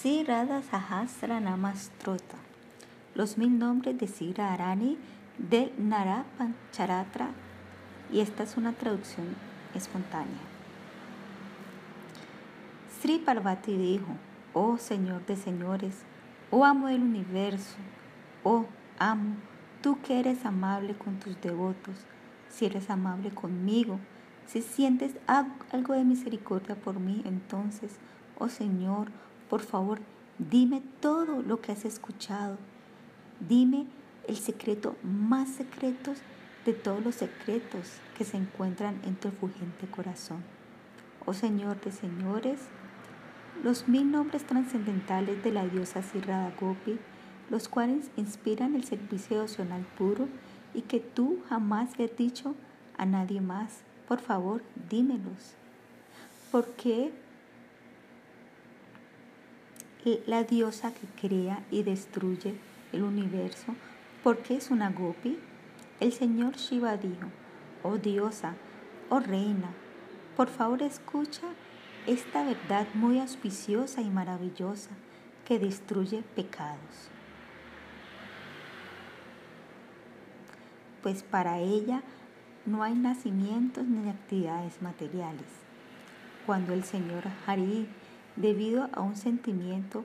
Sri Radha Sahasra Namastrota. Los mil nombres de Sira Arani del Narapancharatra. Y esta es una traducción espontánea. Sri Parvati dijo, oh Señor de señores, oh amo del universo, oh amo, tú que eres amable con tus devotos, si eres amable conmigo, si sientes algo de misericordia por mí, entonces, oh Señor, por favor, dime todo lo que has escuchado. Dime el secreto más secreto de todos los secretos que se encuentran en tu efulgente corazón. Oh Señor de señores, los mil nombres trascendentales de la diosa Sirrada Gopi, los cuales inspiran el servicio devocional puro y que tú jamás le has dicho a nadie más. Por favor, dímelos. ¿Por qué la diosa que crea y destruye el universo? ¿Por qué es una gopi? El señor Shiva dijo, oh diosa, oh reina, por favor escucha esta verdad muy auspiciosa y maravillosa que destruye pecados. Pues para ella no hay nacimientos ni actividades materiales. Cuando el Señor Hari, debido a un sentimiento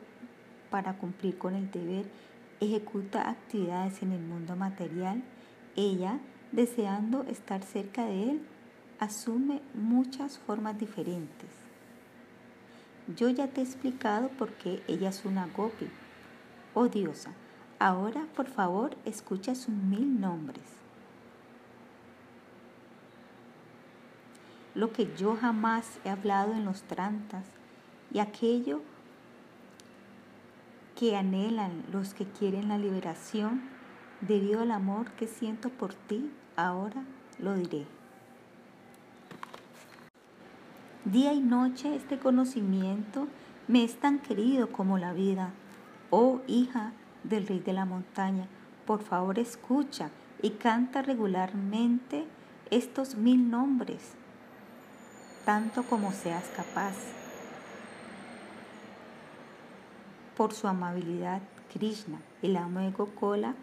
para cumplir con el deber, ejecuta actividades en el mundo material, ella, deseando estar cerca de él, asume muchas formas diferentes. Yo ya te he explicado por qué ella es una gopi. Oh diosa, ahora por favor escucha sus mil nombres. lo que yo jamás he hablado en los trantas y aquello que anhelan los que quieren la liberación debido al amor que siento por ti, ahora lo diré. Día y noche este conocimiento me es tan querido como la vida. Oh hija del rey de la montaña, por favor escucha y canta regularmente estos mil nombres tanto como seas capaz. Por su amabilidad, Krishna, el amo de Gokola,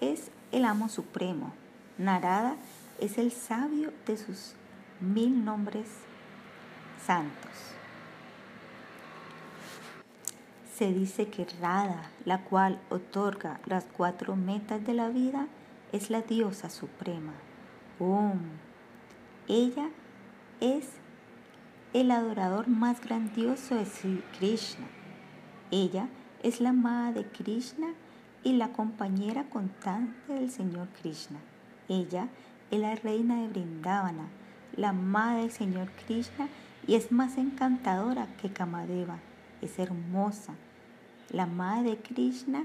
es el amo supremo. Narada es el sabio de sus mil nombres santos. Se dice que Radha, la cual otorga las cuatro metas de la vida, es la diosa suprema. Om. Ella es el adorador más grandioso de Krishna. Ella es la amada de Krishna y la compañera constante del Señor Krishna. Ella es la reina de Vrindavana, la amada del Señor Krishna y es más encantadora que Kamadeva. Es hermosa, la amada de Krishna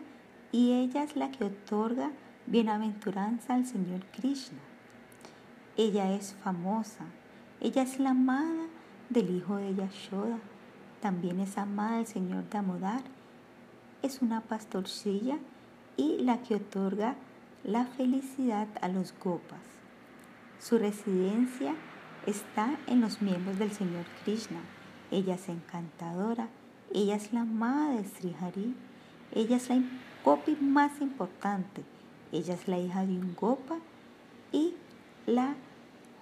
y ella es la que otorga bienaventuranza al Señor Krishna. Ella es famosa, ella es la amada del hijo de Yashoda. También es amada del Señor Damodar. Es una pastorcilla y la que otorga la felicidad a los gopas. Su residencia está en los miembros del Señor Krishna. Ella es encantadora. Ella es la amada de. Ella es la gopi más importante. Ella es la hija de un gopa y la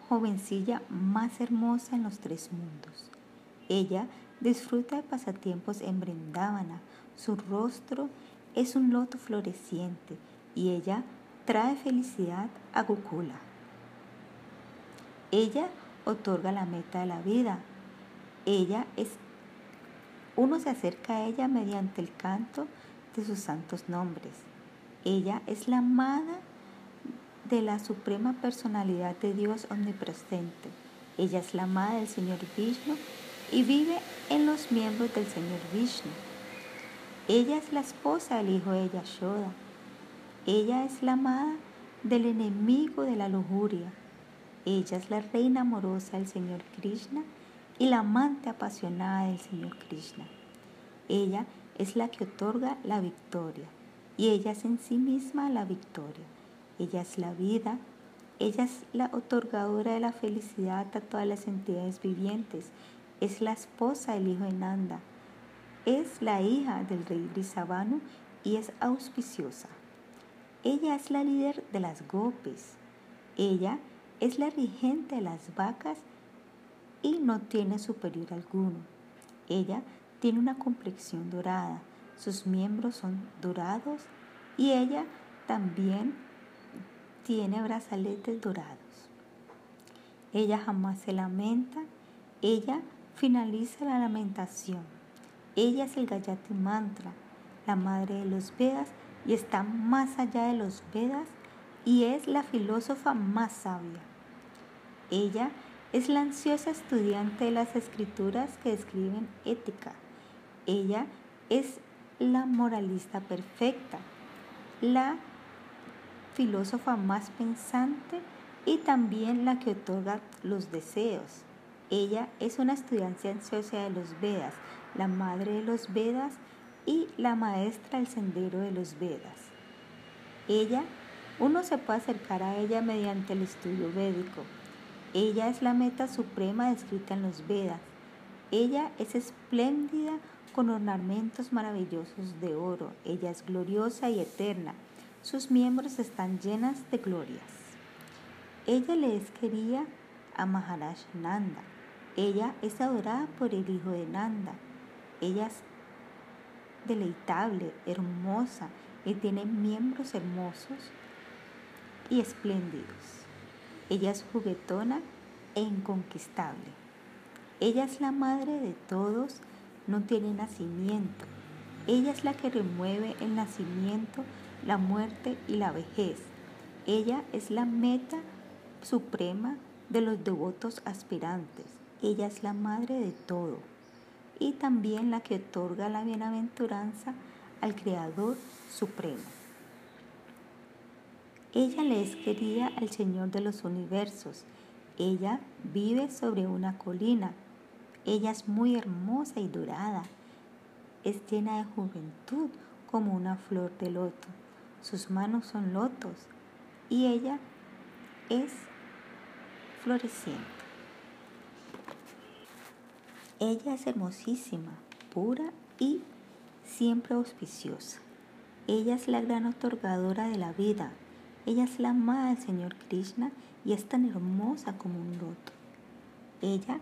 jovencilla más hermosa en los tres mundos. Ella disfruta de pasatiempos en Brindávana. Su rostro es un loto floreciente y ella trae felicidad a Gokula. Ella otorga la meta de la vida. Ella es uno se acerca a ella mediante el canto de sus santos nombres. Ella es la amada de la suprema personalidad de Dios omnipresente. Ella es la amada del Señor Vishnu y vive en los miembros del Señor Vishnu. Ella es la esposa del hijo de Yashoda. Ella es la amada del enemigo de la lujuria. Ella es la reina amorosa del Señor Krishna y la amante apasionada del Señor Krishna. Ella es la que otorga la victoria y ella es en sí misma la victoria. Ella es la vida, ella es la otorgadora de la felicidad a todas las entidades vivientes, es la esposa del hijo de Nanda. es la hija del rey Brisabano y es auspiciosa. Ella es la líder de las gopis. Ella es la regente de las vacas y no tiene superior alguno. Ella tiene una complexión dorada, sus miembros son dorados y ella también tiene brazaletes dorados. Ella jamás se lamenta, ella finaliza la lamentación. Ella es el Gayati Mantra, la madre de los Vedas y está más allá de los Vedas y es la filósofa más sabia. Ella es la ansiosa estudiante de las escrituras que describen ética. Ella es la moralista perfecta, la filósofa más pensante y también la que otorga los deseos. Ella es una estudiante ansiosa de los Vedas, la madre de los Vedas y la maestra del sendero de los Vedas. Ella, uno se puede acercar a ella mediante el estudio védico. Ella es la meta suprema descrita en los Vedas. Ella es espléndida con ornamentos maravillosos de oro. Ella es gloriosa y eterna. Sus miembros están llenas de glorias. Ella le es a Maharaj Nanda. Ella es adorada por el hijo de Nanda. Ella es deleitable, hermosa y tiene miembros hermosos y espléndidos. Ella es juguetona e inconquistable. Ella es la madre de todos, no tiene nacimiento. Ella es la que remueve el nacimiento, la muerte y la vejez. Ella es la meta suprema de los devotos aspirantes. Ella es la madre de todo y también la que otorga la bienaventuranza al Creador Supremo. Ella le es querida al Señor de los universos. Ella vive sobre una colina. Ella es muy hermosa y dorada. Es llena de juventud como una flor de loto. Sus manos son lotos y ella es floreciente. Ella es hermosísima, pura y siempre auspiciosa. Ella es la gran otorgadora de la vida. Ella es la amada del Señor Krishna y es tan hermosa como un loto. Ella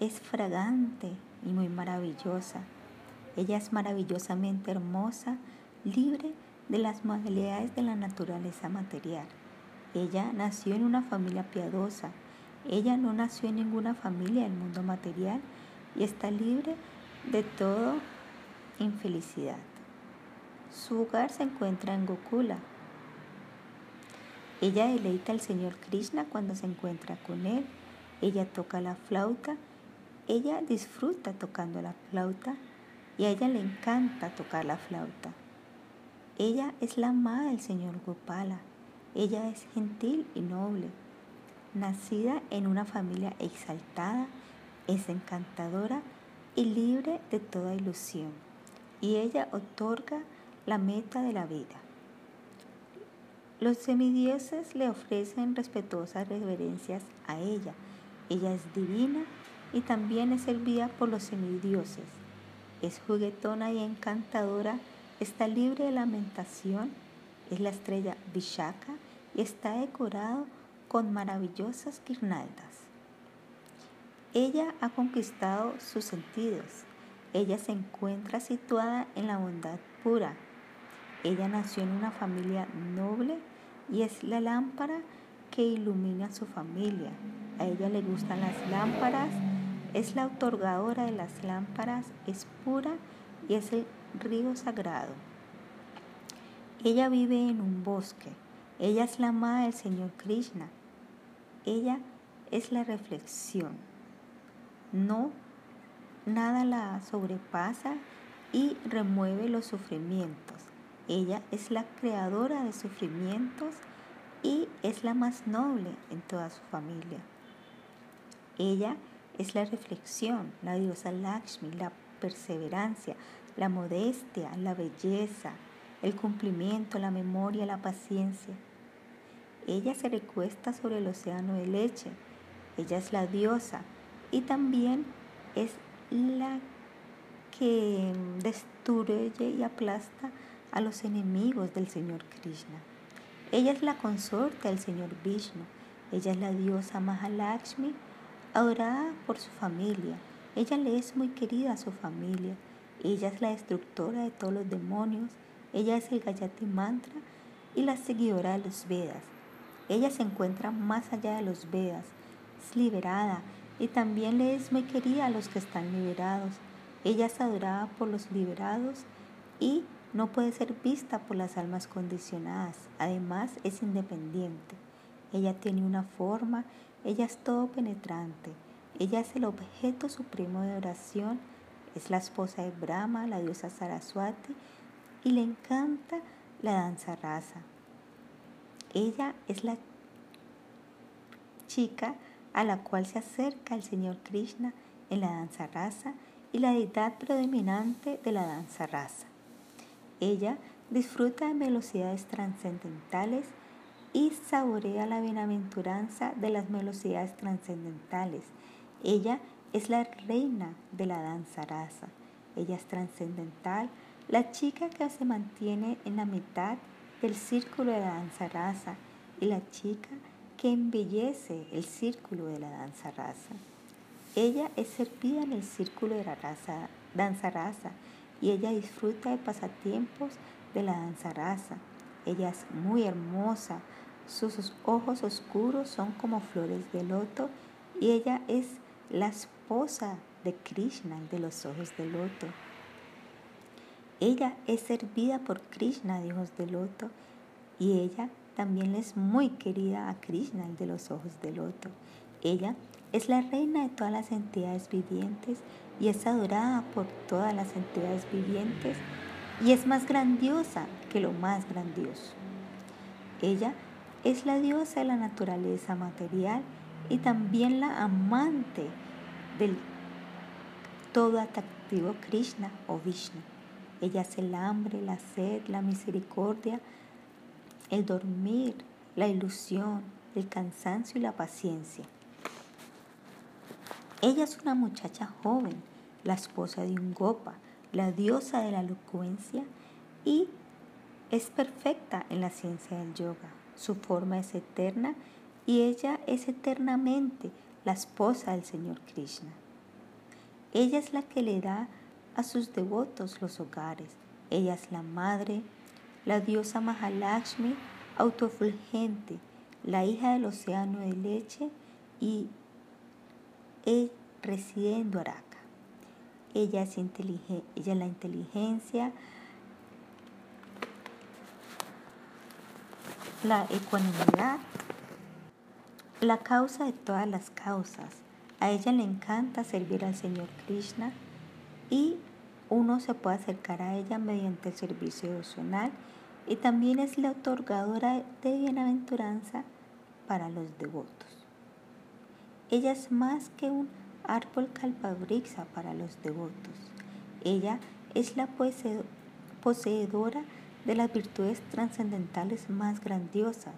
es fragante y muy maravillosa. Ella es maravillosamente hermosa, libre de las modalidades de la naturaleza material. Ella nació en una familia piadosa. Ella no nació en ninguna familia del mundo material y está libre de toda infelicidad. Su hogar se encuentra en Gokula. Ella deleita al Señor Krishna cuando se encuentra con él. Ella toca la flauta. Ella disfruta tocando la flauta y a ella le encanta tocar la flauta. Ella es la amada del Señor Gopala. Ella es gentil y noble. Nacida en una familia exaltada, es encantadora y libre de toda ilusión, y ella otorga la meta de la vida. Los semidioses le ofrecen respetuosas reverencias a ella. Ella es divina y también es servida por los semidioses. Es juguetona y encantadora, está libre de lamentación, es la estrella Vishaka y está decorado con maravillosas guirnaldas. Ella ha conquistado sus sentidos. Ella se encuentra situada en la bondad pura. Ella nació en una familia noble y es la lámpara que ilumina a su familia. A ella le gustan las lámparas, es la otorgadora de las lámparas, es pura y es el río sagrado. Ella vive en un bosque. Ella es la amada del Señor Krishna. Ella es la reflexión no, nada la sobrepasa y remueve los sufrimientos. Ella es la creadora de sufrimientos y es la más noble en toda su familia. Ella es la reflexión, la diosa Lakshmi, la perseverancia, la modestia, la belleza, el cumplimiento, la memoria, la paciencia. Ella se recuesta sobre el océano de leche. Ella es la diosa y también es la que destruye y aplasta a los enemigos del Señor Krishna. Ella es la consorte del Señor Vishnu. Ella es la diosa Mahalakshmi, adorada por su familia. Ella le es muy querida a su familia. Ella es la destructora de todos los demonios. Ella es el Gayati Mantra y la seguidora de los Vedas. Ella se encuentra más allá de los Vedas, es liberada y también le es muy querida a los que están liberados. Ella es adorada por los liberados y no puede ser vista por las almas condicionadas. Además es independiente. Ella tiene una forma, ella es todo penetrante. Ella es el objeto supremo de oración, es la esposa de Brahma, la diosa Saraswati, y le encanta la danza rasa. Ella es la chica a la cual se acerca el Señor Krishna en la danza rasa y la deidad predominante de la danza rasa. Ella disfruta de velocidades trascendentales y saborea la bienaventuranza de las velocidades trascendentales. Ella es la reina de la danza rasa. Ella es trascendental, la chica que se mantiene en la mitad del círculo de la danza rasa y la chica embellece el círculo de la danza rasa. Ella es servida en el círculo de la raza, danza rasa y ella disfruta de pasatiempos de la danza rasa. Ella es muy hermosa, sus ojos oscuros son como flores de loto y ella es la esposa de Krishna, de los ojos de loto. Ella es servida por Krishna de ojos de loto y ella también es muy querida a Krishna, el de los ojos de loto. Ella es la reina de todas las entidades vivientes y es adorada por todas las entidades vivientes y es más grandiosa que lo más grandioso. Ella es la diosa de la naturaleza material y también la amante del todo atractivo Krishna o Vishnu. Ella es el hambre, la sed, la misericordia, el dormir, la ilusión, el cansancio y la paciencia. Ella es una muchacha joven, la esposa de un gopa, la diosa de la elocuencia y es perfecta en la ciencia del yoga. Su forma es eterna y ella es eternamente la esposa del Señor Krishna. Ella es la que le da a sus devotos los hogares. Ella es la madre, la diosa Mahalakshmi, autofulgente, la hija del océano de leche y él reside en Dwaraka. Ella es, ella es la inteligencia, la ecuanimidad, la causa de todas las causas. A ella le encanta servir al Señor Krishna y uno se puede acercar a ella mediante el servicio devocional y también es la otorgadora de bienaventuranza para los devotos. Ella es más que un árbol calpabrixa para los devotos. Ella es la poseedora de las virtudes trascendentales más grandiosas.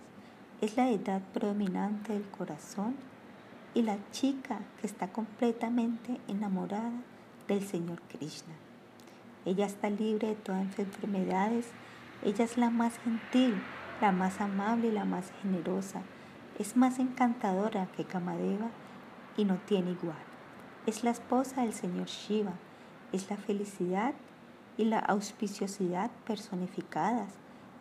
Es la edad predominante del corazón y la chica que está completamente enamorada del Señor Krishna. Ella está libre de todas enfermedades ella es la más gentil, la más amable y la más generosa. Es más encantadora que Kamadeva y no tiene igual. Es la esposa del Señor Shiva. Es la felicidad y la auspiciosidad personificadas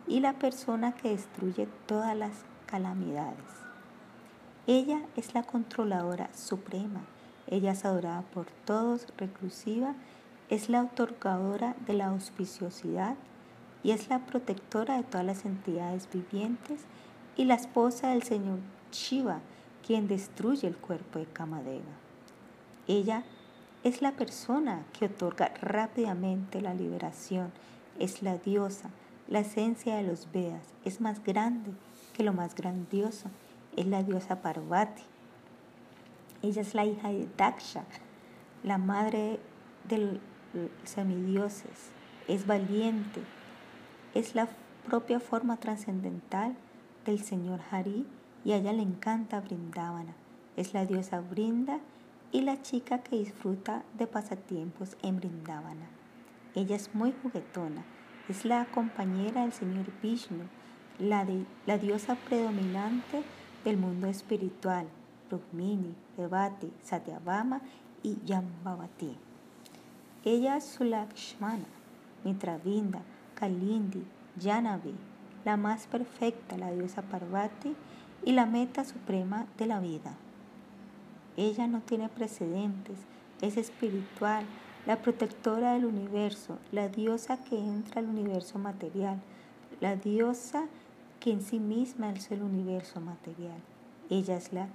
y la persona que destruye todas las calamidades. Ella es la controladora suprema. Ella es adorada por todos, reclusiva. Es la otorgadora de la auspiciosidad y es la protectora de todas las entidades vivientes y la esposa del Señor Shiva, quien destruye el cuerpo de Kamadeva. Ella es la persona que otorga rápidamente la liberación, es la diosa, la esencia de los Vedas, es más grande que lo más grandioso, es la diosa Parvati. Ella es la hija de Daksha, la madre de los semidioses, es valiente, es la propia forma trascendental del Señor Hari y a ella le encanta Brindavana. Es la diosa Brinda y la chica que disfruta de pasatiempos en Brindavana. Ella es muy juguetona, es la compañera del señor Vishnu, la, diosa predominante del mundo espiritual, Rukmini, Devati, Satyabhama y Yambavati. Ella es Sulakshmana, Mitravinda, Kalindi, Janavi, la más perfecta, la diosa Parvati y la meta suprema de la vida. Ella no tiene precedentes, es espiritual, la protectora del universo, la diosa que entra al universo material, la diosa que en sí misma es el universo material. Ella es la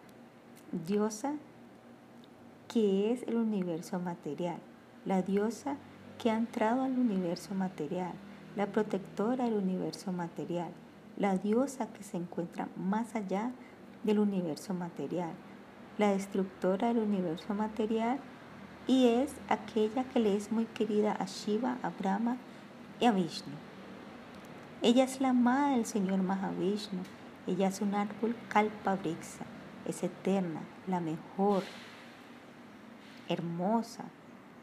diosa que es el universo material, la diosa que ha entrado al universo material, la protectora del universo material, la diosa que se encuentra más allá del universo material, la destructora del universo material y es aquella que le es muy querida a Shiva, a Brahma y a Vishnu. Ella es la amada del Señor Mahavishnu, ella es un árbol kalpa es eterna, la mejor, hermosa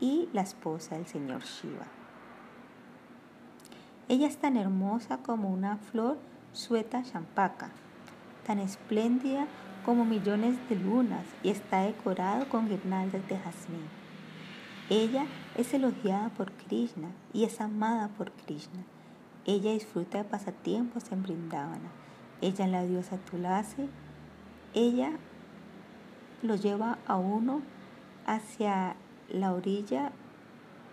y la esposa del Señor Shiva. Ella es tan hermosa como una flor sueta champaca, tan espléndida como millones de lunas y está decorado con guirnaldas de jazmín. Ella es elogiada por Krishna y es amada por Krishna. Ella disfruta de pasatiempos en Brindavana. Ella es la diosa Tulasi ella lo lleva a uno hacia la orilla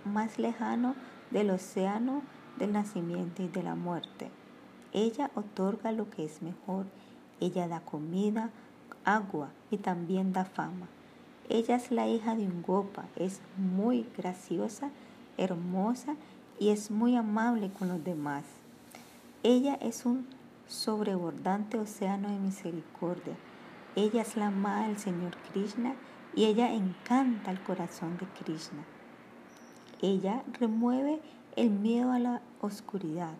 más lejano del océano del nacimiento y de la muerte. Ella otorga lo que es mejor. Ella da comida, agua y también da fama. Ella es la hija de un gopa, es muy graciosa, hermosa y es muy amable con los demás. Ella es un sobrebordante océano de misericordia. Ella es la amada del Señor Krishna y ella encanta el corazón de Krishna. Ella remueve el miedo a la oscuridad.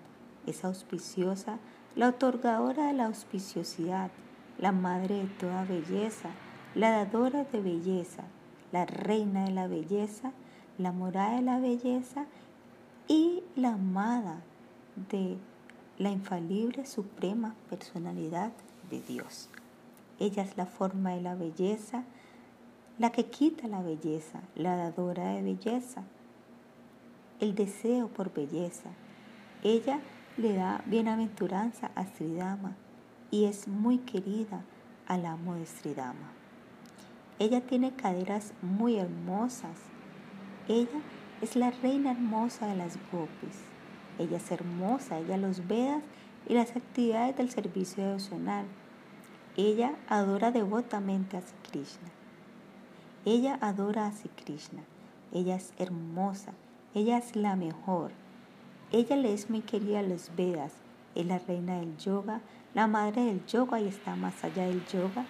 Es auspiciosa, la otorgadora de la auspiciosidad, la madre de toda belleza, la dadora de belleza, la reina de la belleza, la morada de la belleza y la amada de la infalible suprema personalidad de Dios. Ella es la forma de la belleza, la que quita la belleza, la dadora de belleza, el deseo por belleza. Ella le da bienaventuranza a Sridama y es muy querida al amo de Sridama. Ella tiene caderas muy hermosas. Ella es la reina hermosa de las gopis. Ella es hermosa, ella los vedas y las actividades del servicio devocional ella adora devotamente a Sri Krishna. Ella adora a Sri Krishna. Ella es hermosa. Ella es la mejor. Ella le es muy querida a los Vedas. Es la reina del yoga, la madre del yoga y está más allá del yoga.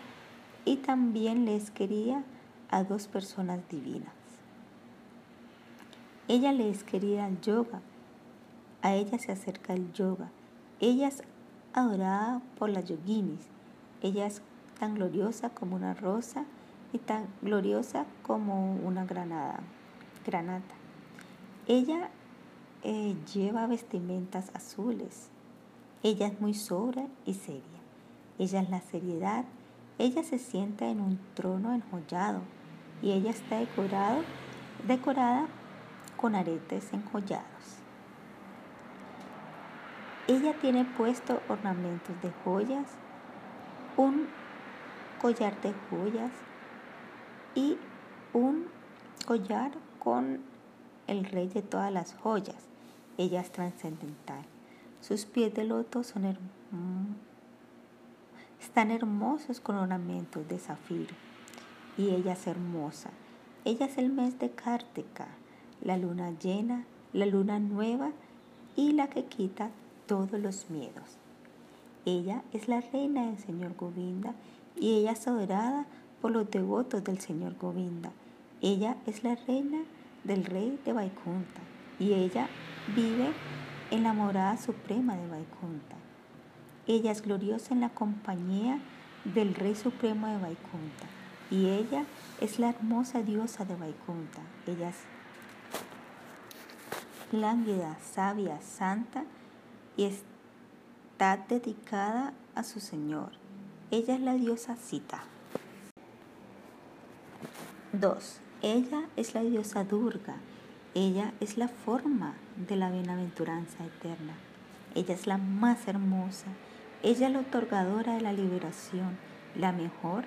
Y también le es querida a dos personas divinas. Ella le es querida al yoga. A ella se acerca el yoga. Ella es adorada por las yoginis ella es tan gloriosa como una rosa y tan gloriosa como una granada, granata. Ella eh, lleva vestimentas azules. Ella es muy sobria y seria. Ella es la seriedad. Ella se sienta en un trono enjollado y ella está decorado, decorada con aretes enjollados. Ella tiene puesto ornamentos de joyas un collar de joyas y un collar con el rey de todas las joyas. Ella es trascendental. Sus pies de loto son están hermosos con ornamentos de zafiro. Y ella es hermosa. Ella es el mes de Kartika, la luna llena, la luna nueva y la que quita todos los miedos. Ella es la reina del Señor Govinda y ella es adorada por los devotos del Señor Govinda. Ella es la reina del rey de Vaikunta y ella vive en la morada suprema de Vaikunta. Ella es gloriosa en la compañía del rey supremo de Vaikunta. Y ella es la hermosa diosa de Vaikunta. Ella es lánguida, sabia, santa y está dedicada a su Señor. Ella es la diosa Sita. 2. Ella es la diosa Durga. Ella es la forma de la bienaventuranza eterna. Ella es la más hermosa. Ella es la otorgadora de la liberación, la mejor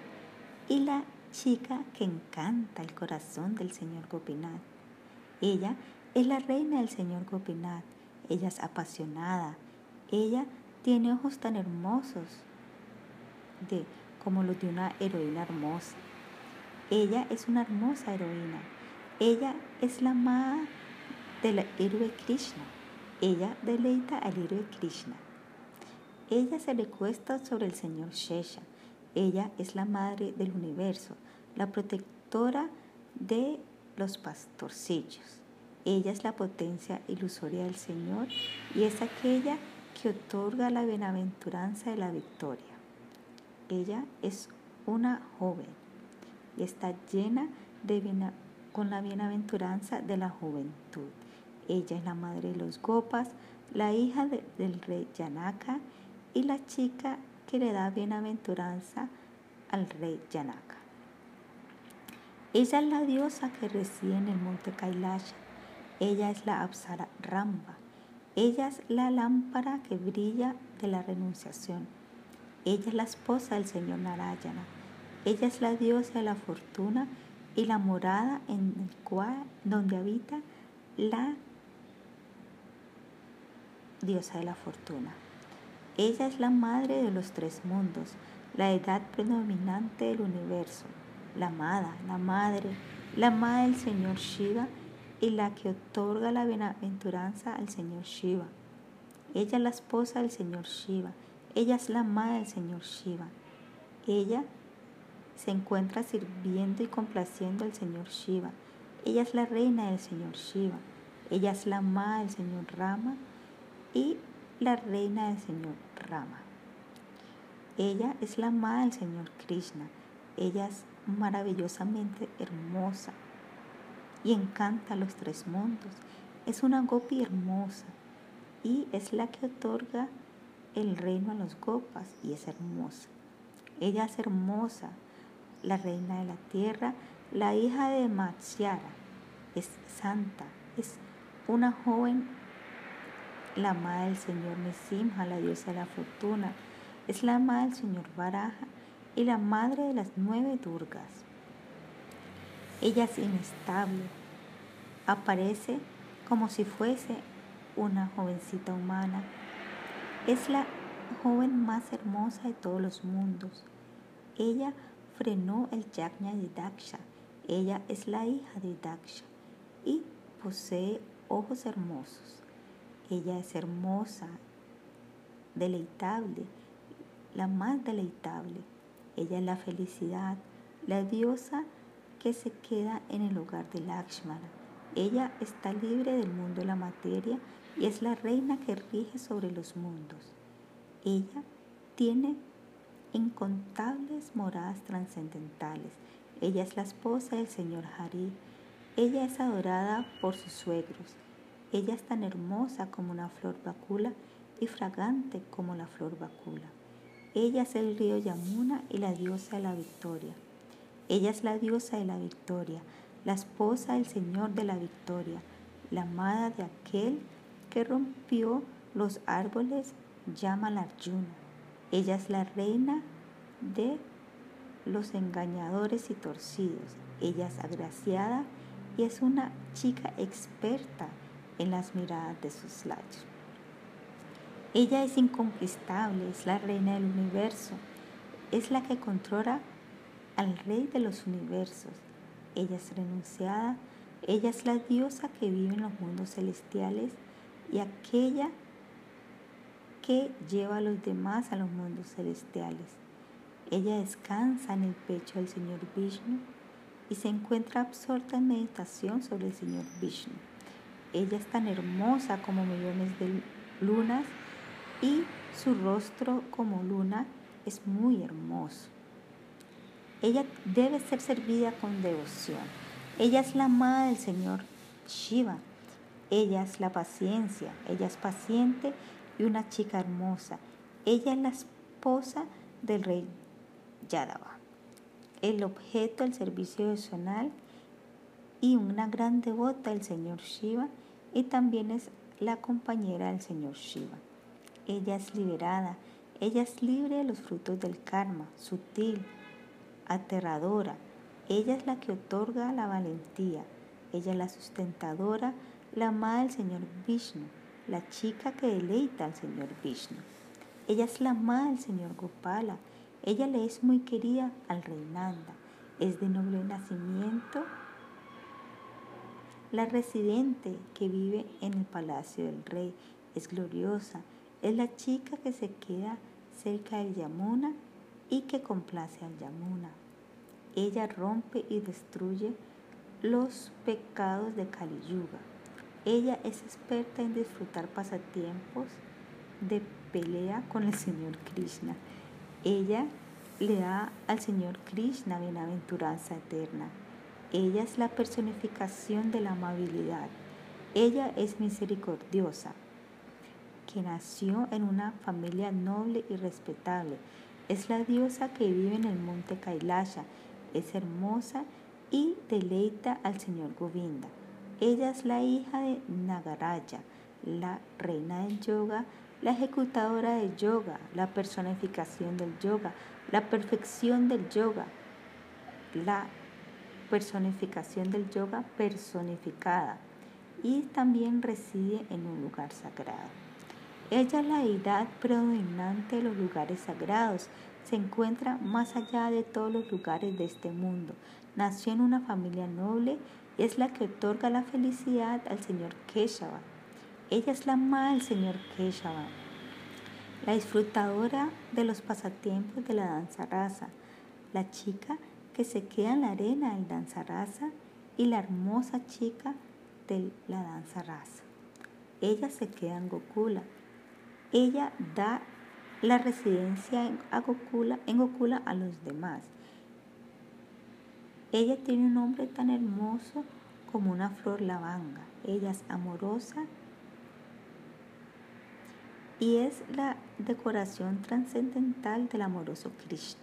y la chica que encanta el corazón del Señor Gopinath. Ella es la reina del Señor Gopinath. Ella es apasionada. Ella tiene ojos tan hermosos de, como los de una heroína hermosa. Ella es una hermosa heroína. Ella es la madre del héroe Krishna. Ella deleita al héroe Krishna. Ella se recuesta sobre el Señor Shesha. Ella es la madre del universo, la protectora de los pastorcillos. Ella es la potencia ilusoria del Señor y es aquella que otorga la bienaventuranza de la victoria. Ella es una joven y está llena de con la bienaventuranza de la juventud. Ella es la madre de los Gopas, la hija del rey Yanaka y la chica que le da bienaventuranza al rey Yanaka. Ella es la diosa que reside en el monte Kailasha. Ella es la Apsara Ramba. Ella es la lámpara que brilla de la renunciación. Ella es la esposa del Señor Narayana. Ella es la diosa de la fortuna y la morada en el cual, donde habita la diosa de la fortuna. Ella es la madre de los tres mundos, la edad predominante del universo, la amada, la madre, la madre del Señor Shiva y la que otorga la bienaventuranza al Señor Shiva. Ella es la esposa del Señor Shiva. Ella es la madre del Señor Shiva. Ella se encuentra sirviendo y complaciendo al Señor Shiva. Ella es la reina del Señor Shiva. Ella es la madre del Señor Rama y la reina del Señor Rama. Ella es la madre del Señor Krishna. Ella es maravillosamente hermosa y encanta los tres mundos. Es una gopi hermosa y es la que otorga el reino a los gopas y es hermosa. Ella es hermosa, la reina de la tierra, la hija de Matsyara, es santa, es una joven, la madre del Señor Nesimha, la diosa de la fortuna, es la madre del Señor Baraja y la madre de las nueve Durgas. Ella es inestable, aparece como si fuese una jovencita humana. Es la joven más hermosa de todos los mundos. Ella frenó el yajna de Daksha. Ella es la hija de Daksha y posee ojos hermosos. Ella es hermosa, deleitable, la más deleitable. Ella es la felicidad, la diosa que se queda en el hogar de Lakshmana. Ella está libre del mundo de la materia y es la reina que rige sobre los mundos. Ella tiene incontables moradas trascendentales. Ella es la esposa del Señor Hari. Ella es adorada por sus suegros. Ella es tan hermosa como una flor bacula y fragante como la flor bacula. Ella es el río Yamuna y la diosa de la victoria. Ella es la diosa de la victoria, la esposa del Señor de la victoria, la amada de aquel que rompió los árboles, llama la Arjuna. Ella es la reina de los engañadores y torcidos. Ella es agraciada y es una chica experta en las miradas de sus labios. Ella es inconquistable, es la reina del universo, es la que controla al rey de los universos. Ella es renunciada, ella es la diosa que vive en los mundos celestiales y aquella que lleva a los demás a los mundos celestiales. Ella descansa en el pecho del Señor Vishnu y se encuentra absorta en meditación sobre el Señor Vishnu. Ella es tan hermosa como millones de lunas y su rostro como luna es muy hermoso. Ella debe ser servida con devoción. Ella es la amada del Señor Shiva. Ella es la paciencia. Ella es paciente y una chica hermosa. Ella es la esposa del rey Yadava. El objeto del servicio devocional y una gran devota del Señor Shiva y también es la compañera del Señor Shiva. Ella es liberada, ella es libre de los frutos del karma, sutil, aterradora. Ella es la que otorga la valentía, ella es la sustentadora, la amada del Señor Vishnu, la chica que deleita al Señor Vishnu. Ella es la amada del Señor Gopala, ella le es muy querida al rey Nanda, es de noble nacimiento la residente que vive en el palacio del rey es gloriosa, es la chica que se queda cerca del Yamuna y que complace al Yamuna. Ella rompe y destruye los pecados de Kali Yuga. Ella es experta en disfrutar pasatiempos de pelea con el Señor Krishna. Ella le da al Señor Krishna bienaventuranza eterna. Ella es la personificación de la amabilidad. Ella es misericordiosa, que nació en una familia noble y respetable. Es la diosa que vive en el monte Kailasha. Es hermosa y deleita al señor Govinda. Ella es la hija de Nagaraya, la reina del yoga, la ejecutadora del yoga, la personificación del yoga, la perfección del yoga, la personificación del yoga personificada y también reside en un lugar sagrado. Ella es la deidad predominante de los lugares sagrados, se encuentra más allá de todos los lugares de este mundo. Nació en una familia noble es la que otorga la felicidad al señor Keshava. Ella es la amada del señor Keshava, la disfrutadora de los pasatiempos de la danza rasa, la chica que se queda en la arena del danza raza y la hermosa chica de la danza raza. Ella se queda en Gokula. Ella da la residencia en, Gokula, en Gokula a los demás. Ella tiene un nombre tan hermoso como una flor lavanga. Ella es amorosa y es la decoración trascendental del amoroso Krishna.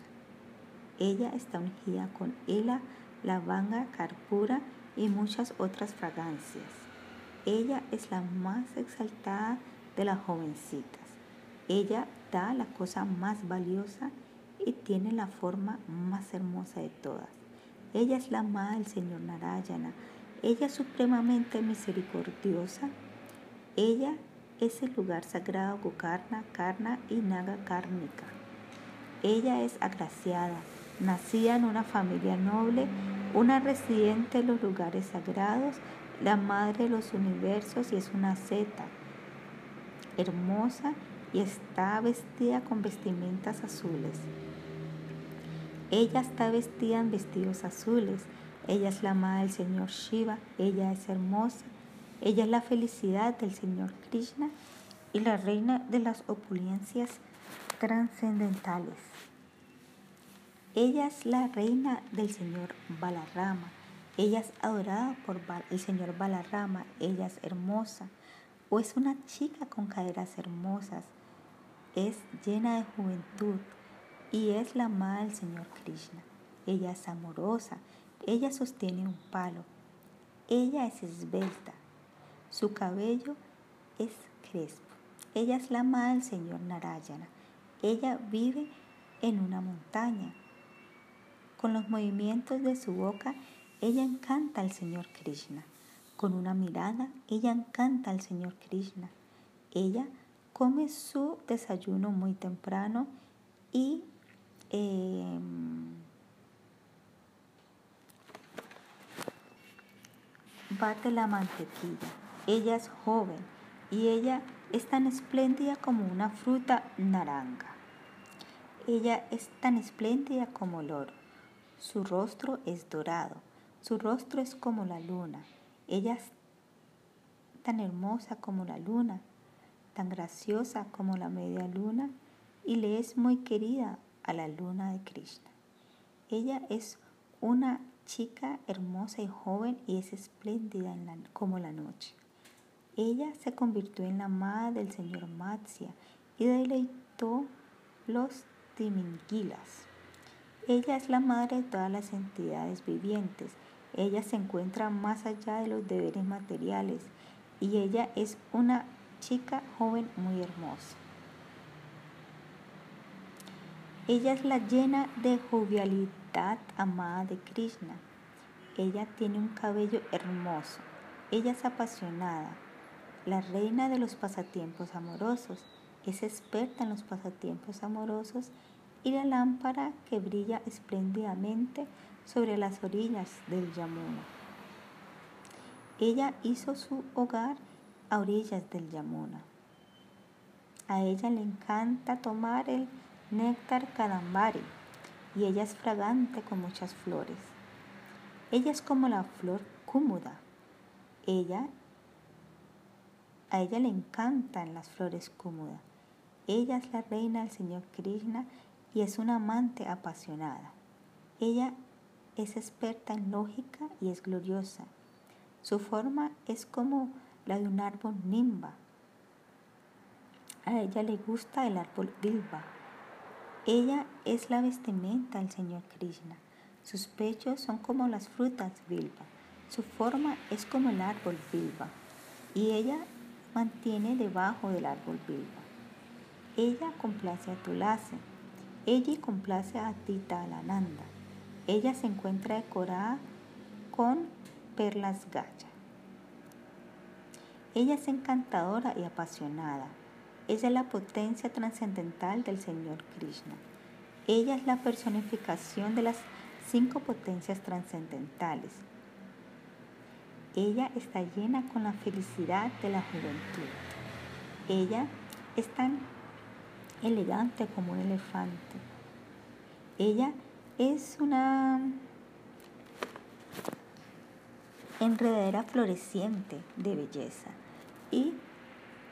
Ella está ungida con ela, lavanga, carpura y muchas otras fragancias. Ella es la más exaltada de las jovencitas. Ella da la cosa más valiosa y tiene la forma más hermosa de todas. Ella es la amada del Señor Narayana. Ella es supremamente misericordiosa. Ella es el lugar sagrado Gokarna, Karna y Naga Kárnica. Ella es agraciada, Nacida en una familia noble, una residente de los lugares sagrados, la madre de los universos y es una zeta, hermosa y está vestida con vestimentas azules. Ella está vestida en vestidos azules. Ella es la madre del Señor Shiva. Ella es hermosa. Ella es la felicidad del Señor Krishna y la reina de las opulencias trascendentales. Ella es la reina del señor Balarrama. Ella es adorada por el señor Balarrama. Ella es hermosa. O es una chica con caderas hermosas. Es llena de juventud. Y es la amada del señor Krishna. Ella es amorosa. Ella sostiene un palo. Ella es esbelta. Su cabello es crespo. Ella es la amada del señor Narayana. Ella vive en una montaña. Con los movimientos de su boca, ella encanta al Señor Krishna. Con una mirada, ella encanta al Señor Krishna. Ella come su desayuno muy temprano y em, bate la mantequilla. Ella es joven y ella es tan espléndida como una fruta naranja. Ella es tan espléndida como el oro. Su rostro es dorado, su rostro es como la luna. Ella es tan hermosa como la luna, tan graciosa como la media luna y le es muy querida a la luna de Krishna. Ella es una chica hermosa y joven y es espléndida como la noche. Ella se convirtió en la amada del señor Matsya y deleitó los timinguilas. Ella es la madre de todas las entidades vivientes. Ella se encuentra más allá de los deberes materiales y ella es una chica joven muy hermosa. Ella es la llena de jovialidad amada de Krishna. Ella tiene un cabello hermoso. Ella es apasionada, la reina de los pasatiempos amorosos. Es experta en los pasatiempos amorosos y la lámpara que brilla espléndidamente sobre las orillas del Yamuna. Ella hizo su hogar a orillas del Yamuna. A ella le encanta tomar el néctar kadambari y ella es fragante con muchas flores. Ella es como la flor cúmuda. Ella, a ella le encantan las flores cúmudas. Ella es la reina del Señor Krishna y es una amante apasionada. Ella es experta en lógica y es gloriosa. Su forma es como la de un árbol nimba. A ella le gusta el árbol bilba. Ella es la vestimenta del Señor Krishna. Sus pechos son como las frutas bilba. Su forma es como el árbol bilba. Y ella mantiene debajo del árbol bilba. Ella complace a Tulase. Ella complace a Tita Alananda. Ella se encuentra decorada con perlas gaya. Ella es encantadora y apasionada. Ella es la potencia trascendental del Señor Krishna. Ella es la personificación de las cinco potencias trascendentales. Ella está llena con la felicidad de la juventud. Ella es tan elegante como un elefante. Ella es una enredadera floreciente de belleza y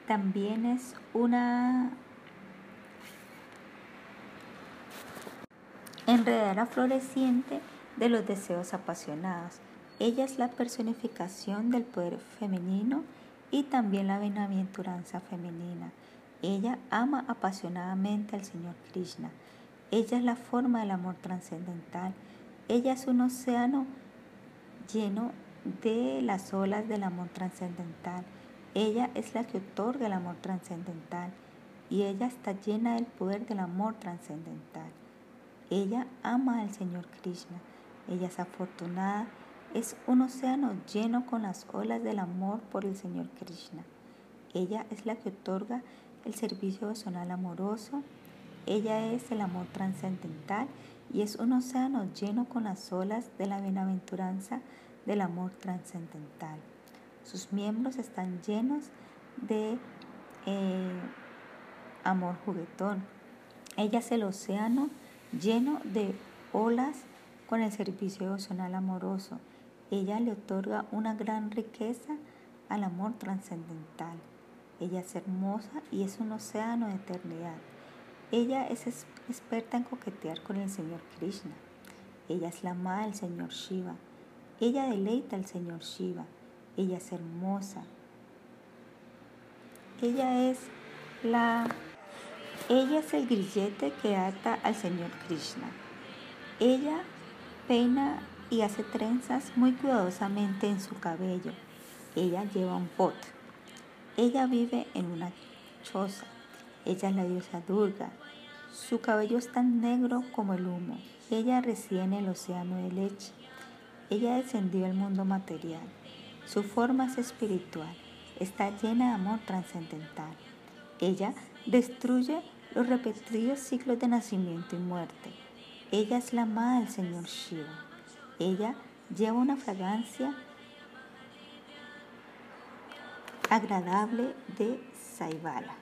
también es una enredadera floreciente de los deseos apasionados. Ella es la personificación del poder femenino y también la bienaventuranza femenina. Ella ama apasionadamente al Señor Krishna. Ella es la forma del amor trascendental. Ella es un océano lleno de las olas del amor trascendental. Ella es la que otorga el amor trascendental y ella está llena del poder del amor trascendental. Ella ama al Señor Krishna. Ella es afortunada. Es un océano lleno con las olas del amor por el Señor Krishna. Ella es la que otorga el servicio personal amoroso. Ella es el amor trascendental y es un océano lleno con las olas de la bienaventuranza del amor trascendental. Sus miembros están llenos de eh, amor juguetón. Ella es el océano lleno de olas con el servicio emocional amoroso. Ella le otorga una gran riqueza al amor trascendental. Ella es hermosa y es un océano de eternidad. Ella es experta en coquetear con el Señor Krishna. Ella es la amada del Señor Shiva. Ella deleita al Señor Shiva. Ella es hermosa. Ella es la ella es el grillete que ata al Señor Krishna. Ella peina y hace trenzas muy cuidadosamente en su cabello. Ella lleva un pot. Ella vive en una choza. Ella es la diosa Durga. Su cabello es tan negro como el humo. Ella reside en el océano de leche. Ella descendió al mundo material. Su forma es espiritual. Está llena de amor trascendental. Ella destruye los repetidos ciclos de nacimiento y muerte. Ella es la amada del Señor Shiva. Ella lleva una fragancia agradable de Saibala.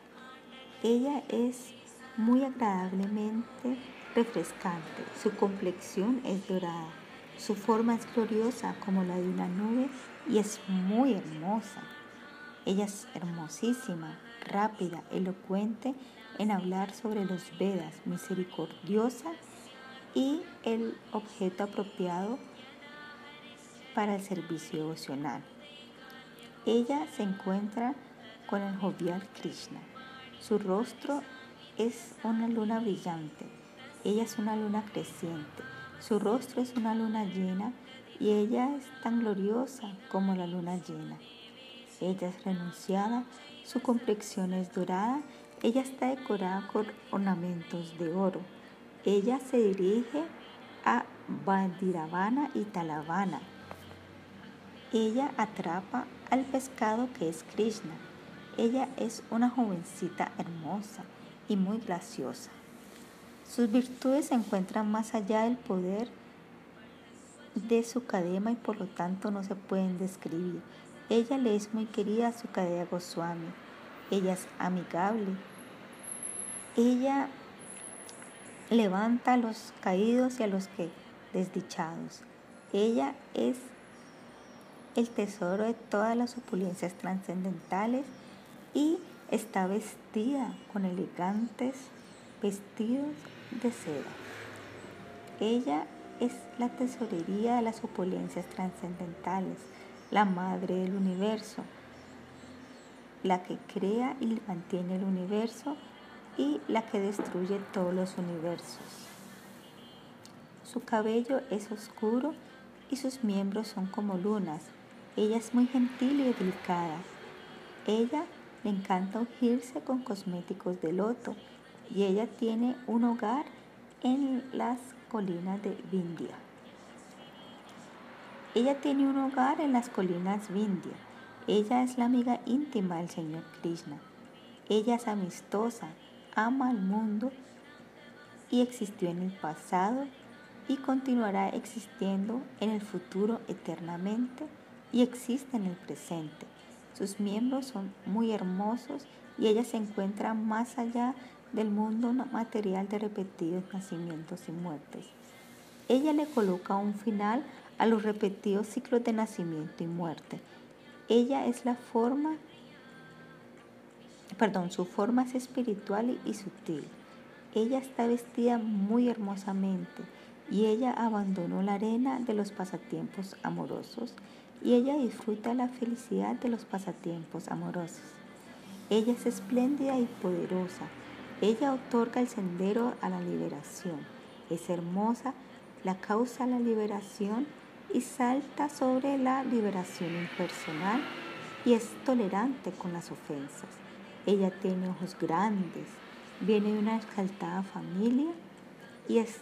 Ella es muy agradablemente refrescante. Su complexión es dorada. Su forma es gloriosa como la de una nube y es muy hermosa. Ella es hermosísima, rápida, elocuente en hablar sobre los Vedas, misericordiosa y el objeto apropiado para el servicio devocional. Ella se encuentra con el jovial Krishna. Su rostro es una luna brillante. Ella es una luna creciente. Su rostro es una luna llena y ella es tan gloriosa como la luna llena. Ella es renunciada, su complexión es dorada, ella está decorada con ornamentos de oro. Ella se dirige a Bandiravana y Talavana. Ella atrapa al pescado que es Krishna. Ella es una jovencita hermosa y muy graciosa. Sus virtudes se encuentran más allá del poder de su cadema y por lo tanto no se pueden describir. Ella le es muy querida a su cadena Goswami. Ella es amigable. Ella levanta a los caídos y a los que desdichados. Ella es el tesoro de todas las opulencias trascendentales y está vestida con elegantes vestidos de seda. Ella es la tesorería de las opulencias trascendentales, la madre del universo, la que crea y mantiene el universo y la que destruye todos los universos. Su cabello es oscuro y sus miembros son como lunas. Ella es muy gentil y delicada. Ella le encanta ungirse con cosméticos de loto y ella tiene un hogar en las colinas de Vindia. Ella tiene un hogar en las colinas Vindia. Ella es la amiga íntima del Señor Krishna. Ella es amistosa, ama al mundo y existió en el pasado y continuará existiendo en el futuro eternamente y existe en el presente. Sus miembros son muy hermosos y ella se encuentra más allá del mundo material de repetidos nacimientos y muertes. Ella le coloca un final a los repetidos ciclos de nacimiento y muerte. Ella es la forma, perdón, su forma es espiritual y sutil. Ella está vestida muy hermosamente y ella abandonó la arena de los pasatiempos amorosos y ella disfruta la felicidad de los pasatiempos amorosos. Ella es espléndida y poderosa. Ella otorga el sendero a la liberación. Es hermosa, la causa la liberación y salta sobre la liberación impersonal y es tolerante con las ofensas. Ella tiene ojos grandes, viene de una exaltada familia y es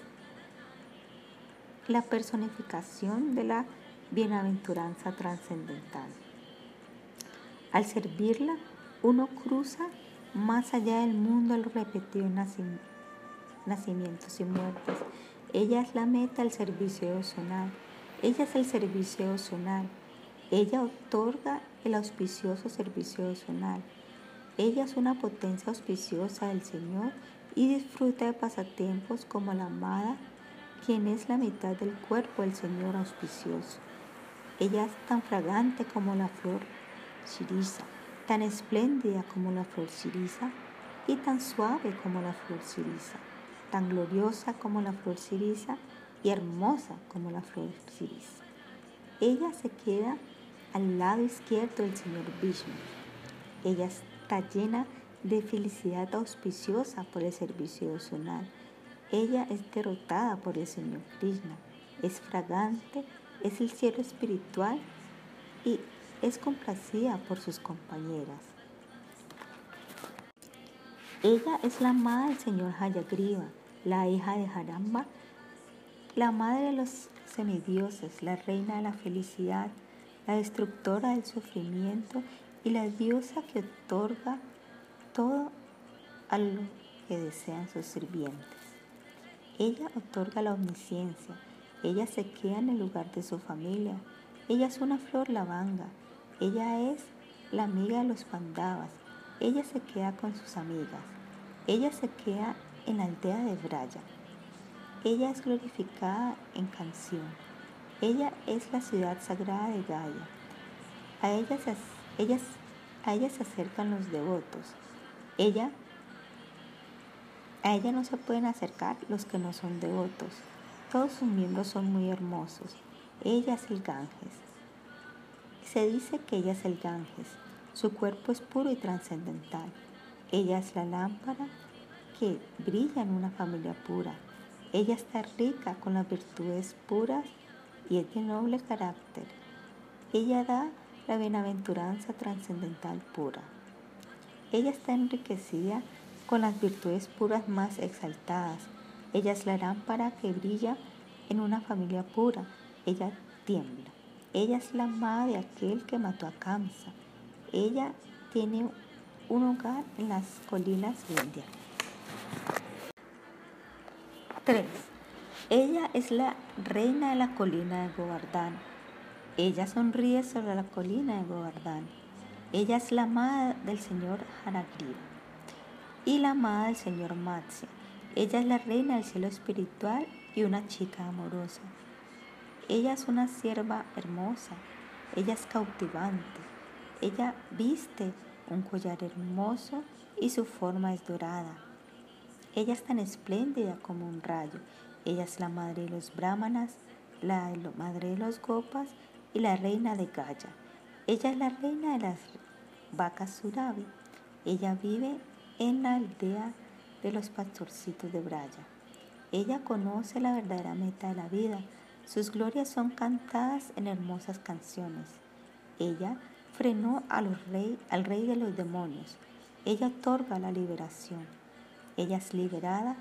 la personificación de la bienaventuranza trascendental. Al servirla, uno cruza más allá del mundo a los repetidos nacimientos y muertes. Ella es la meta del servicio devocional. Ella es el servicio devocional. Ella otorga el auspicioso servicio devocional. Ella es una potencia auspiciosa del Señor y disfruta de pasatiempos como la amada, quien es la mitad del cuerpo del Señor auspicioso. Ella es tan fragante como la flor chiriza, tan espléndida como la flor ciriza y tan suave como la flor ciriza, tan gloriosa como la flor ciriza y hermosa como la flor ciriza. Ella se queda al lado izquierdo del Señor Vishnu. Ella está llena de felicidad auspiciosa por el servicio devocional. Ella es derrotada por el Señor Krishna. Es fragante es el cielo espiritual y es complacida por sus compañeras. Ella es la amada del señor Hayagriva, la hija de Jaramba, la madre de los semidioses, la reina de la felicidad, la destructora del sufrimiento y la diosa que otorga todo a lo que desean sus sirvientes. Ella otorga la omnisciencia, ella se queda en el lugar de su familia. Ella es una flor lavanga. Ella es la amiga de los pandavas. Ella se queda con sus amigas. Ella se queda en la aldea de Braya. Ella es glorificada en canción. Ella es la ciudad sagrada de Gaia. A ella se, a ella se acercan los devotos. Ella, a ella no se pueden acercar los que no son devotos. Todos sus miembros son muy hermosos. Ella es el Ganges. Se dice que ella es el Ganges. Su cuerpo es puro y trascendental. Ella es la lámpara que brilla en una familia pura. Ella está rica con las virtudes puras y es de noble carácter. Ella da la bienaventuranza trascendental pura. Ella está enriquecida con las virtudes puras más exaltadas. Ella es la lámpara que brilla en una familia pura. Ella tiembla. Ella es la amada de aquel que mató a Kamsa. Ella tiene un hogar en las colinas de India. 3. Ella es la reina de la colina de Govardhan. Ella sonríe sobre la colina de Govardhan. Ella es la amada del señor Hanagriva y la amada del señor Matsya. Ella es la reina del cielo espiritual y una chica amorosa. Ella es una sierva hermosa. Ella es cautivante. Ella viste un collar hermoso y su forma es dorada. Ella es tan espléndida como un rayo. Ella es la madre de los brahmanas, la madre de los gopas y la reina de Gaya. Ella es la reina de las vacas Surabi. Ella vive en la aldea de los pastorcitos de Braya. Ella conoce la verdadera meta de la vida. Sus glorias son cantadas en hermosas canciones. Ella frenó rey, al rey de los demonios. Ella otorga la liberación. Ella es liberada.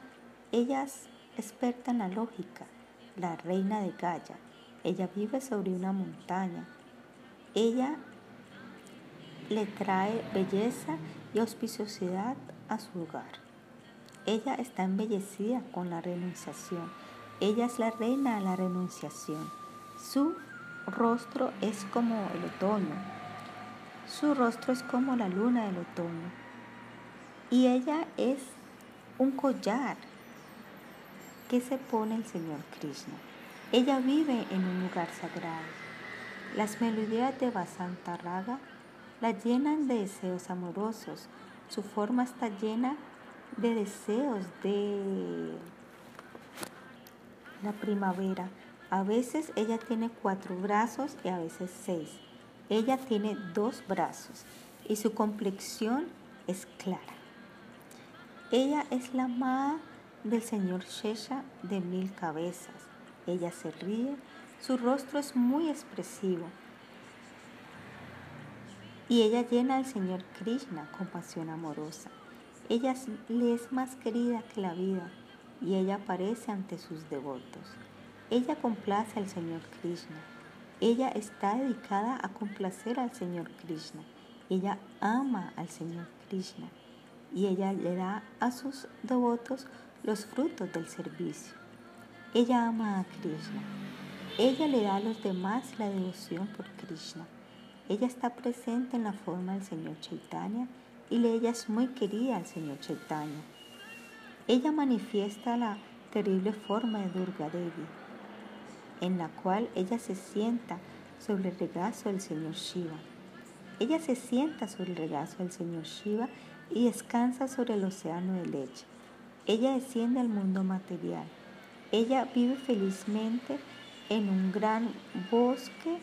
Ella es experta en la lógica, la reina de Gaia. Ella vive sobre una montaña. Ella le trae belleza y auspiciosidad a su hogar. Ella está embellecida con la renunciación. Ella es la reina de la renunciación. Su rostro es como el otoño. Su rostro es como la luna del otoño. Y ella es un collar que se pone el Señor Krishna. Ella vive en un lugar sagrado. Las melodías de Basanta Raga la llenan de deseos amorosos. Su forma está llena de deseos de la primavera. A veces ella tiene cuatro brazos y a veces seis. Ella tiene dos brazos y su complexión es clara. Ella es la amada del señor Shesha de mil cabezas. Ella se ríe, su rostro es muy expresivo. Y ella llena al Señor Krishna con pasión amorosa. Ella le es más querida que la vida y ella aparece ante sus devotos. Ella complace al Señor Krishna. Ella está dedicada a complacer al Señor Krishna. Ella ama al Señor Krishna y ella le da a sus devotos los frutos del servicio. Ella ama a Krishna. Ella le da a los demás la devoción por Krishna. Ella está presente en la forma del Señor Chaitanya y ella es muy querida al Señor Chaitanya. Ella manifiesta la terrible forma de Durga Devi, en la cual ella se sienta sobre el regazo del Señor Shiva. Ella se sienta sobre el regazo del Señor Shiva y descansa sobre el océano de leche. Ella desciende al mundo material. Ella vive felizmente en un gran bosque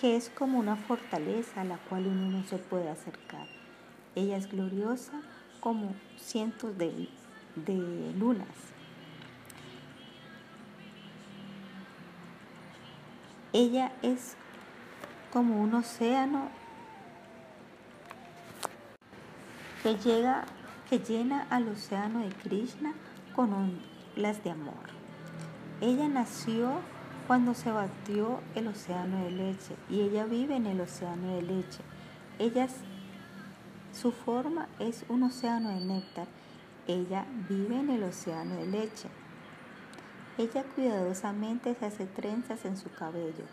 que es como una fortaleza a la cual uno no se puede acercar. Ella es gloriosa como cientos de, de lunas. Ella es como un océano que llega que llena al océano de Krishna con olas de amor. Ella nació cuando se batió el océano de leche y ella vive en el océano de leche. Ella su forma es un océano de néctar. Ella vive en el océano de leche. Ella cuidadosamente se hace trenzas en su cabello.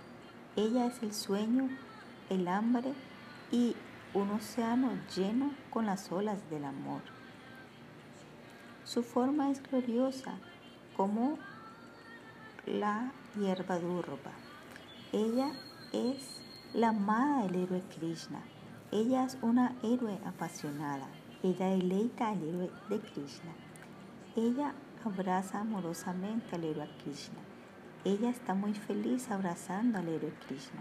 Ella es el sueño, el hambre y un océano lleno con las olas del amor. Su forma es gloriosa como la hierba durba. Ella es la amada del héroe Krishna. Ella es una héroe apasionada. Ella deleita al héroe de Krishna. Ella abraza amorosamente al héroe Krishna. Ella está muy feliz abrazando al héroe Krishna.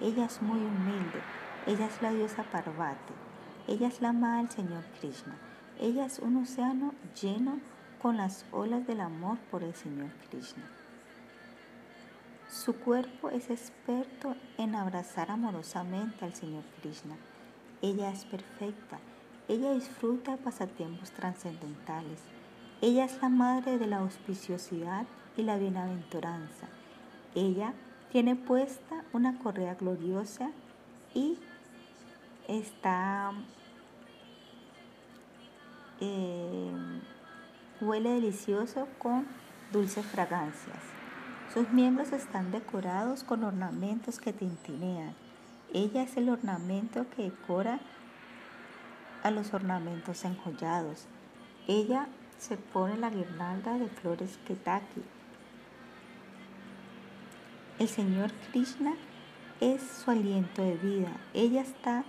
Ella es muy humilde. Ella es la diosa Parvati. Ella es la amada del Señor Krishna. Ella es un océano lleno con las olas del amor por el Señor Krishna. Su cuerpo es experto en abrazar amorosamente al Señor Krishna. Ella es perfecta. Ella disfruta pasatiempos trascendentales. Ella es la madre de la auspiciosidad y la bienaventuranza. Ella tiene puesta una correa gloriosa y está eh, huele delicioso con dulces fragancias. Sus miembros están decorados con ornamentos que tintinean. Ella es el ornamento que decora a los ornamentos enjollados. Ella se pone la guirnalda de flores ketaki. El Señor Krishna es su aliento de vida. Ella está,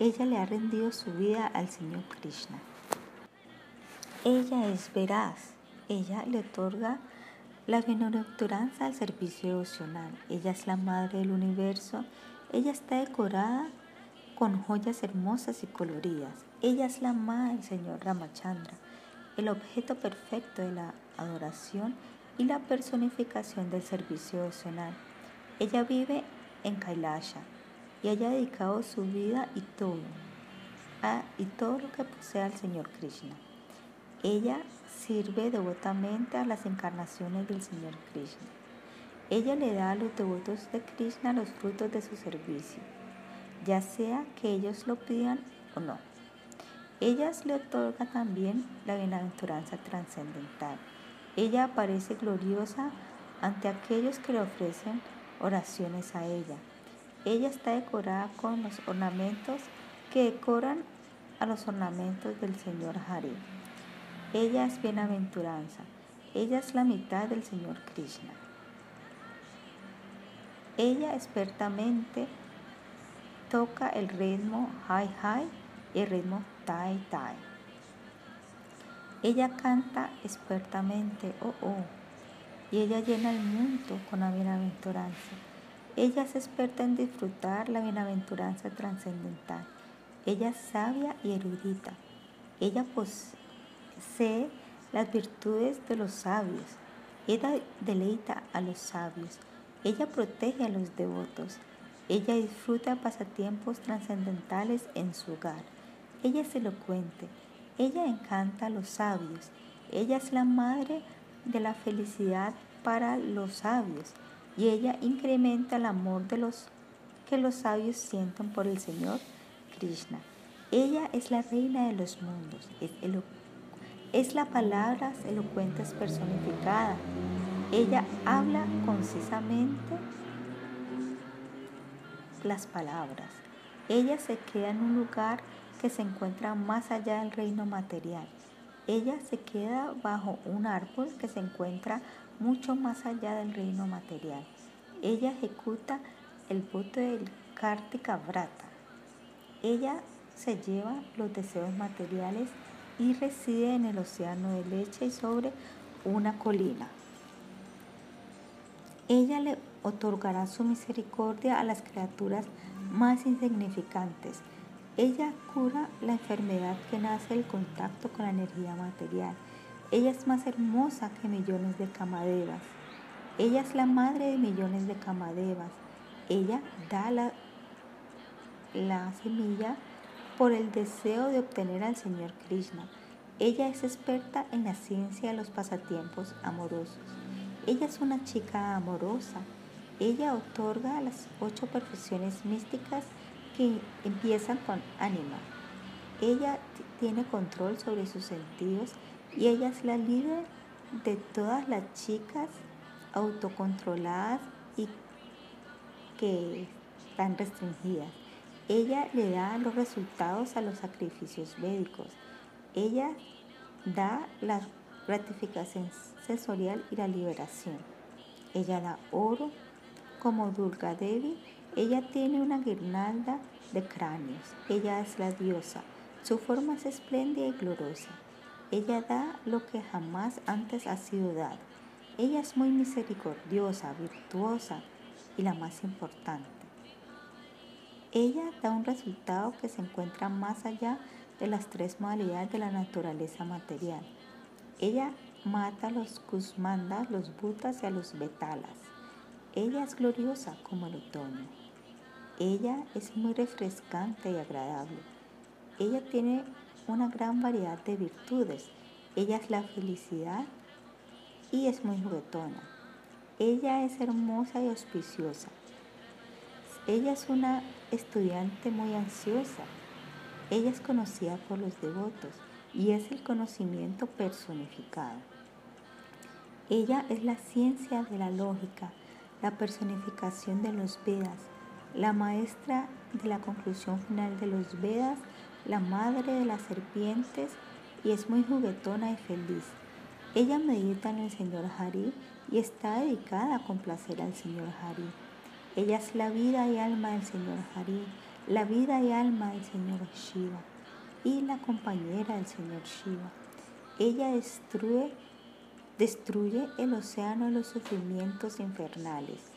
ella le ha rendido su vida al Señor Krishna. Ella es veraz. Ella le otorga la bienaventuranza al servicio devocional. Ella es la madre del universo. Ella está decorada con joyas hermosas y coloridas. Ella es la madre del Señor Ramachandra, el objeto perfecto de la adoración y la personificación del servicio devocional. Ella vive en Kailasha y haya dedicado su vida y todo, a, y todo lo que posee al Señor Krishna. Ella sirve devotamente a las encarnaciones del Señor Krishna. Ella le da a los devotos de Krishna los frutos de su servicio, ya sea que ellos lo pidan o no. Ella le otorga también la bienaventuranza trascendental. Ella aparece gloriosa ante aquellos que le ofrecen oraciones a ella. Ella está decorada con los ornamentos que decoran a los ornamentos del Señor Hari. Ella es bienaventuranza. Ella es la mitad del Señor Krishna. Ella expertamente toca el ritmo high high y el ritmo tai tai. Ella canta expertamente oh oh y ella llena el mundo con la bienaventuranza. Ella es experta en disfrutar la bienaventuranza trascendental. Ella es sabia y erudita. Ella posee las virtudes de los sabios. Ella deleita a los sabios. Ella protege a los devotos. Ella disfruta pasatiempos trascendentales en su hogar. Ella es elocuente. Ella encanta a los sabios. Ella es la madre de la felicidad para los sabios. Y ella incrementa el amor que los sabios sienten por el Señor Krishna. Ella es la reina de los mundos. Es es la palabra elocuente personificada. Ella habla concisamente las palabras. Ella se queda en un lugar que se encuentra más allá del reino material. Ella se queda bajo un árbol que se encuentra mucho más allá del reino material. Ella ejecuta el voto del Kartika Vrata. Ella se lleva los deseos materiales y reside en el océano de leche y sobre una colina. Ella le otorgará su misericordia a las criaturas más insignificantes. Ella cura la enfermedad que nace del contacto con la energía material. Ella es más hermosa que millones de camadevas. Ella es la madre de millones de camadevas. Ella da la, la semilla por el deseo de obtener al Señor Krishna. Ella es experta en la ciencia de los pasatiempos amorosos. Ella es una chica amorosa. Ella otorga las ocho perfecciones místicas que empiezan con ánima. Ella tiene control sobre sus sentidos y ella es la líder de todas las chicas autocontroladas y que están restringidas. Ella le da los resultados a los sacrificios médicos. Ella da la gratificación sensorial y la liberación. Ella da oro como Durga Devi. Ella tiene una guirnalda de cráneos. Ella es la diosa. Su forma es espléndida y gloriosa. Ella da lo que jamás antes ha sido dado. Ella es muy misericordiosa, virtuosa y la más importante. Ella da un resultado que se encuentra más allá de las tres modalidades de la naturaleza material. Ella mata a los Kusmandas, los Butas y a los Betalas. Ella es gloriosa como el otoño. Ella es muy refrescante y agradable. Ella tiene una gran variedad de virtudes. Ella es la felicidad y es muy juguetona. Ella es hermosa y auspiciosa. Ella es una estudiante muy ansiosa. Ella es conocida por los devotos y es el conocimiento personificado. Ella es la ciencia de la lógica, la personificación de los Vedas, la maestra de la conclusión final de los Vedas, la madre de las serpientes y es muy juguetona y feliz. Ella medita en el Señor Hari y está dedicada a complacer al Señor Hari. Ella es la vida y alma del Señor Hari, la vida y alma del Señor Shiva y la compañera del Señor Shiva. Ella destruye, destruye el océano de los sufrimientos infernales.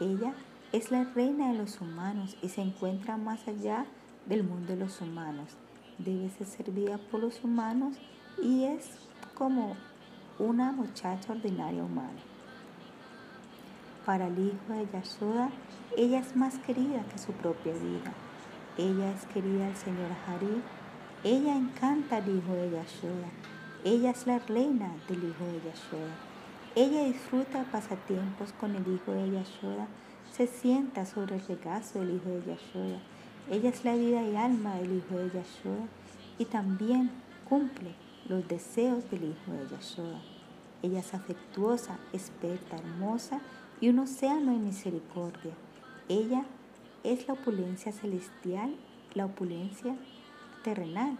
Ella es la reina de los humanos y se encuentra más allá del mundo de los humanos. Debe ser servida por los humanos y es como una muchacha ordinaria humana. Para el hijo de Yashoda, ella es más querida que su propia vida. Ella es querida al Señor Hari. Ella encanta al hijo de Yashoda. Ella es la reina del hijo de Yashoda. Ella disfruta pasatiempos con el hijo de Yashoda. Se sienta sobre el regazo del hijo de Yashoda. Ella es la vida y alma del hijo de Yashoda y también cumple los deseos del hijo de Yashoda. Ella es afectuosa, experta, hermosa y un océano de misericordia. Ella es la opulencia celestial, la opulencia terrenal.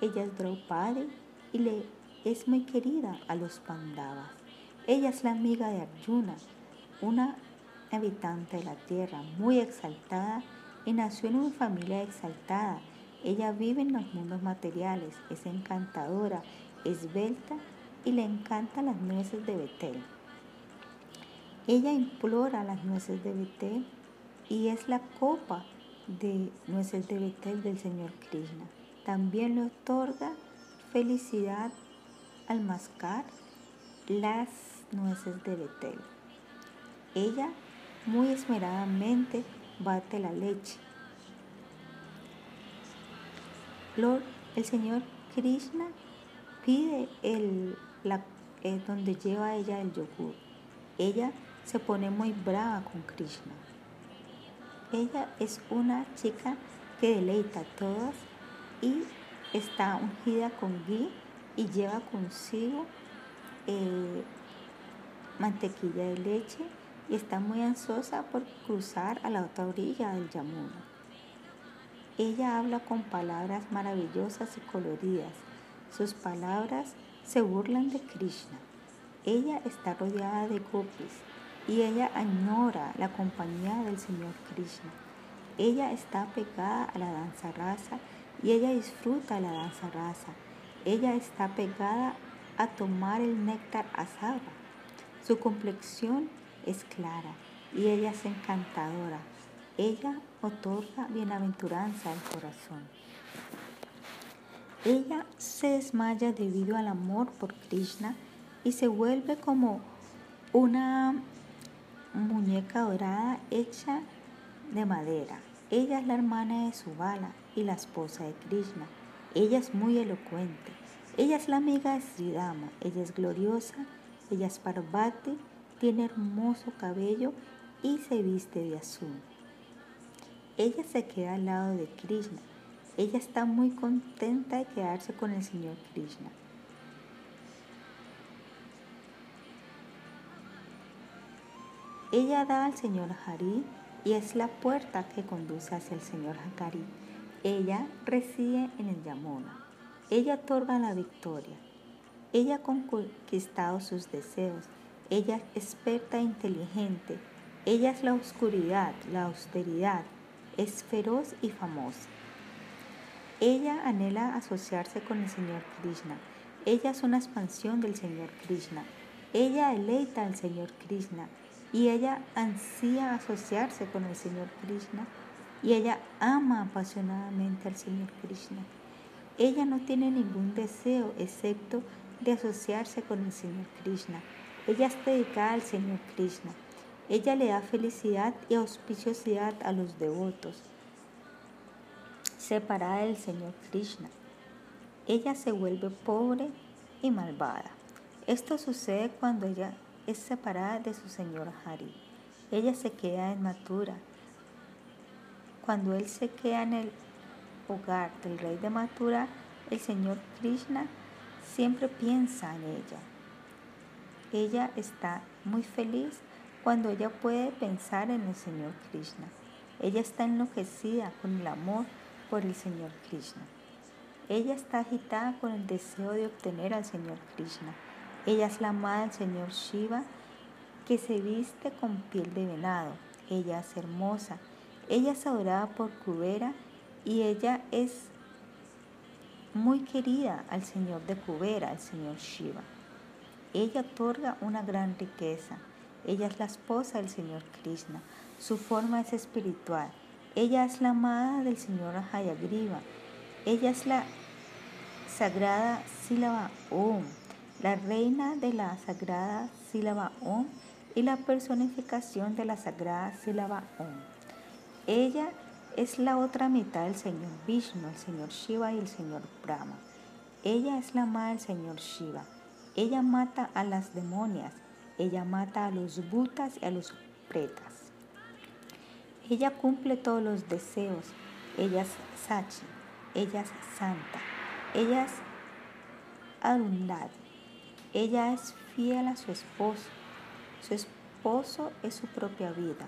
Ella es Draupadi y le es muy querida a los Pandavas. Ella es la amiga de Arjuna, una habitante de la tierra muy exaltada y nació en una familia exaltada. Ella vive en los mundos materiales, es encantadora, esbelta y le encantan las nueces de Betel. Ella implora las nueces de Betel y es la copa de nueces de Betel del Señor Krishna. También le otorga felicidad al mascar las nueces de Betel. Ella muy esmeradamente bate la leche. Lord, el Señor Krishna pide el, la, donde lleva ella el yogur. Ella se pone muy brava con Krishna. Ella es una chica que deleita a todas y está ungida con ghee y lleva consigo eh, mantequilla de leche y está muy ansiosa por cruzar a la otra orilla del Yamuna. Ella habla con palabras maravillosas y coloridas. Sus palabras se burlan de Krishna. Ella está rodeada de gopis y ella añora la compañía del Señor Krishna. Ella está pegada a la danza rasa y ella disfruta la danza rasa. Ella está pegada a tomar el néctar asada. Su complexión es clara y ella es encantadora. Ella otorga bienaventuranza al corazón. Ella se desmaya debido al amor por Krishna y se vuelve como una muñeca dorada hecha de madera. Ella es la hermana de Subala y la esposa de Krishna. Ella es muy elocuente. Ella es la amiga de Sridama. Ella es gloriosa. Ella es Parvati tiene hermoso cabello y se viste de azul. Ella se queda al lado de Krishna. Ella está muy contenta de quedarse con el Señor Krishna. Ella da al Señor Hari y es la puerta que conduce hacia el Señor Hakari. Ella reside en el Yamuna. Ella otorga la victoria. Ella ha conquistado sus deseos ella es experta e inteligente. Ella es la oscuridad, la austeridad. Es feroz y famosa. Ella anhela asociarse con el Señor Krishna. Ella es una expansión del Señor Krishna. Ella deleita al Señor Krishna y ella ansía asociarse con el Señor Krishna y ella ama apasionadamente al Señor Krishna. Ella no tiene ningún deseo excepto de asociarse con el Señor Krishna. Ella está dedicada al Señor Krishna. Ella le da felicidad y auspiciosidad a los devotos. Separada del Señor Krishna, ella se vuelve pobre y malvada. Esto sucede cuando ella es separada de su Señor Hari. Ella se queda inmatura. Cuando él se queda en el hogar del rey de Mathura, el Señor Krishna siempre piensa en ella. Ella está muy feliz cuando ella puede pensar en el Señor Krishna. Ella está enloquecida con el amor por el Señor Krishna. Ella está agitada con el deseo de obtener al Señor Krishna. Ella es la amada del Señor Shiva que se viste con piel de venado. Ella es hermosa. Ella es adorada por Kubera y ella es muy querida al Señor de Kubera, al Señor Shiva. Ella otorga una gran riqueza. Ella es la esposa del Señor Krishna. Su forma es espiritual. Ella es la amada del Señor Hayagriva. Ella es la sagrada sílaba Om, la reina de la sagrada sílaba Om y la personificación de la sagrada sílaba Om. Ella es la otra mitad del Señor Vishnu, el Señor Shiva y el Señor Brahma. Ella es la amada del Señor Shiva. Ella mata a las demonias. Ella mata a los butas y a los pretas. Ella cumple todos los deseos. Ella es Sachi. Ella es santa. Ella es Arundhati. Ella es fiel a su esposo. Su esposo es su propia vida.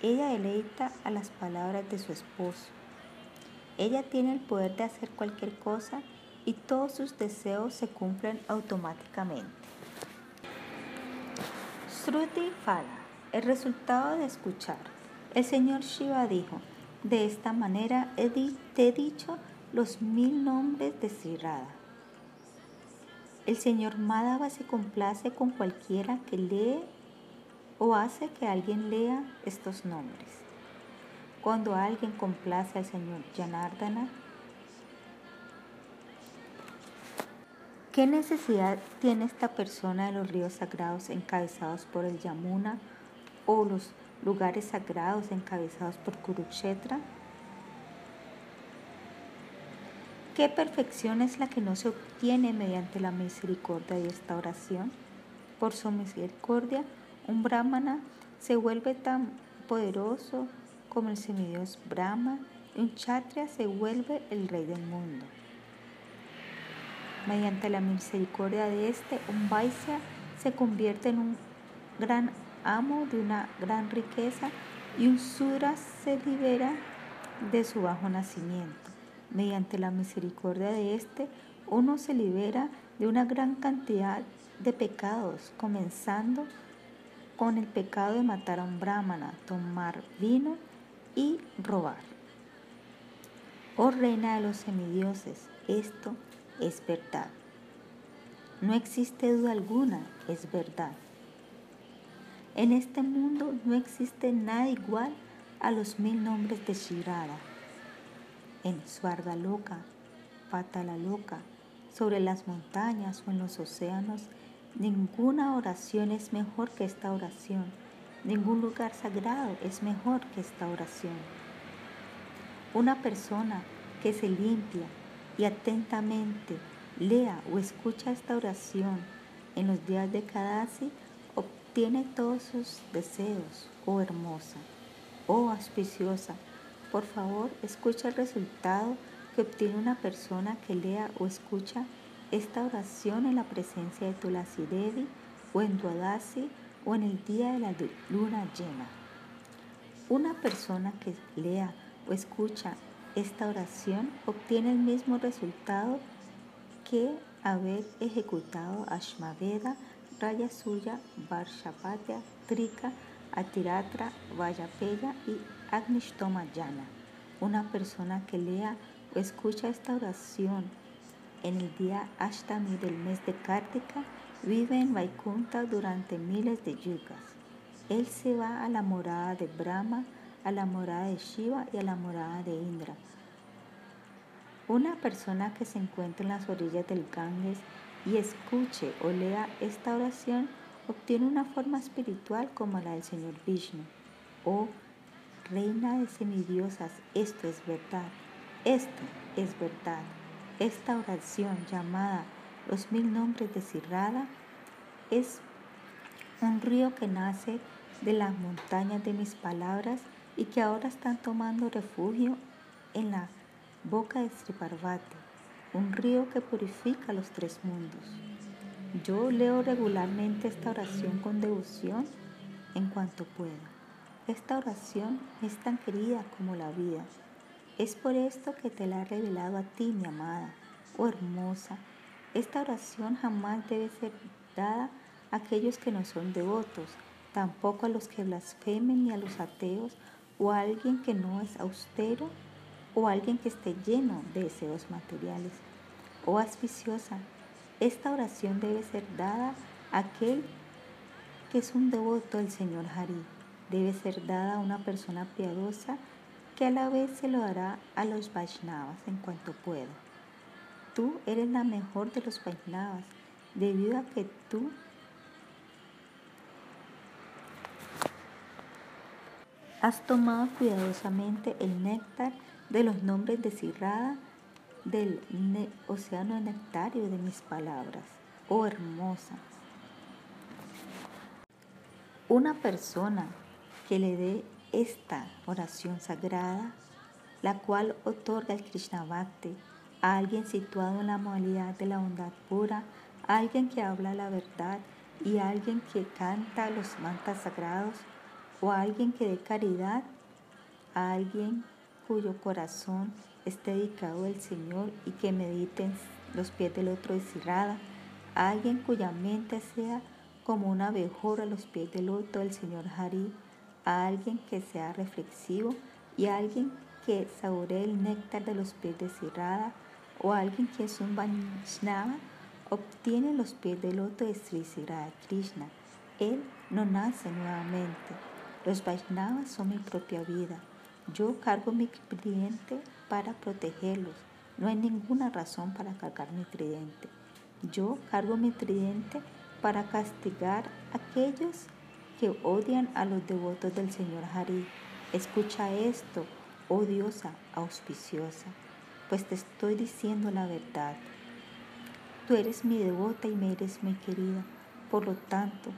Ella deleita a las palabras de su esposo. Ella tiene el poder de hacer cualquier cosa y todos sus deseos se cumplen automáticamente. Shruti Fala, el resultado de escuchar. El señor Shiva dijo, de esta manera te he dicho los mil nombres de Sri El señor Madhava se complace con cualquiera que lee o hace que alguien lea estos nombres. Cuando alguien complace al Señor Janardana, ¿qué necesidad tiene esta persona de los ríos sagrados encabezados por el Yamuna o los lugares sagrados encabezados por Kurukshetra? ¿Qué perfección es la que no se obtiene mediante la misericordia de esta oración? Por su misericordia, un brahmana se vuelve tan poderoso como el semidios Brahma un kshatriya se vuelve el rey del mundo. Mediante la misericordia de este, un vaisya se convierte en un gran amo de una gran riqueza y un sudra se libera de su bajo nacimiento. Mediante la misericordia de este, uno se libera de una gran cantidad de pecados, comenzando con el pecado de matar a un brahmana, tomar vino y robar. Oh reina de los semidioses, esto es verdad. No existe duda alguna, es verdad. En este mundo no existe nada igual a los mil nombres de Shirada. En Suarga Loca, Patala Loca, sobre las montañas o en los océanos Ninguna oración es mejor que esta oración. Ningún lugar sagrado es mejor que esta oración. Una persona que se limpia y atentamente lea o escucha esta oración en los días de Kadasi obtiene todos sus deseos, oh hermosa, oh auspiciosa. Por favor, escucha el resultado que obtiene una persona que lea o escucha esta oración en la presencia de Tulasi Devi o en Duadasi o en el día de la luna llena. Una persona que lea o escucha esta oración obtiene el mismo resultado que haber ejecutado Ashmaveda, Raya Suya, Varshapatya, Trika, Atiratra, Vayapeya y Agnishtoma Yana. Una persona que lea o escucha esta oración en el día Ashtami del mes de Kartika, vive en Vaikunta durante miles de yugas. Él se va a la morada de Brahma, a la morada de Shiva y a la morada de Indra. Una persona que se encuentre en las orillas del Ganges y escuche o lea esta oración obtiene una forma espiritual como la del Señor Vishnu. Oh, reina de semidiosas, esto es verdad, esto es verdad. Esta oración llamada los mil nombres de Sirrada es un río que nace de las montañas de mis palabras y que ahora están tomando refugio en la boca de Sri Parvati, un río que purifica los tres mundos. Yo leo regularmente esta oración con devoción en cuanto pueda. Esta oración es tan querida como la vida. Es por esto que te la he revelado a ti, mi amada, oh hermosa. Esta oración jamás debe ser dada a aquellos que no son devotos, tampoco a los que blasfemen ni a los ateos o a alguien que no es austero o a alguien que esté lleno de deseos materiales. Oh auspiciosa, esta oración debe ser dada a aquel que es un devoto del Señor Hari. Debe ser dada a una persona piadosa que a la vez se lo dará a los Vaishnavas en cuanto pueda. Tú eres la mejor de los Vaishnavas debido a que tú has tomado cuidadosamente el néctar de los nombres de Sirrada del océano nectario de mis palabras. Oh hermosa. Una persona que le dé esta oración sagrada, la cual otorga el Krishna Bhakti a alguien situado en la modalidad de la bondad pura, a alguien que habla la verdad y a alguien que canta los mantas sagrados, o a alguien que dé caridad, a alguien cuyo corazón esté dedicado al Señor y que medite los pies del otro de a alguien cuya mente sea como una abejorra a los pies del otro del Señor Hari, a alguien que sea reflexivo y a alguien que saboree el néctar de los pies de Sirada o a alguien que es un Vaishnava, obtiene los pies del otro de Sri Sirada Krishna. Él no nace nuevamente. Los Vaishnavas son mi propia vida. Yo cargo mi tridente para protegerlos. No hay ninguna razón para cargar mi tridente. Yo cargo mi tridente para castigar a aquellos que odian a los devotos del Señor Hari. Escucha esto, oh diosa auspiciosa, pues te estoy diciendo la verdad. Tú eres mi devota y me eres muy querida. Por lo tanto,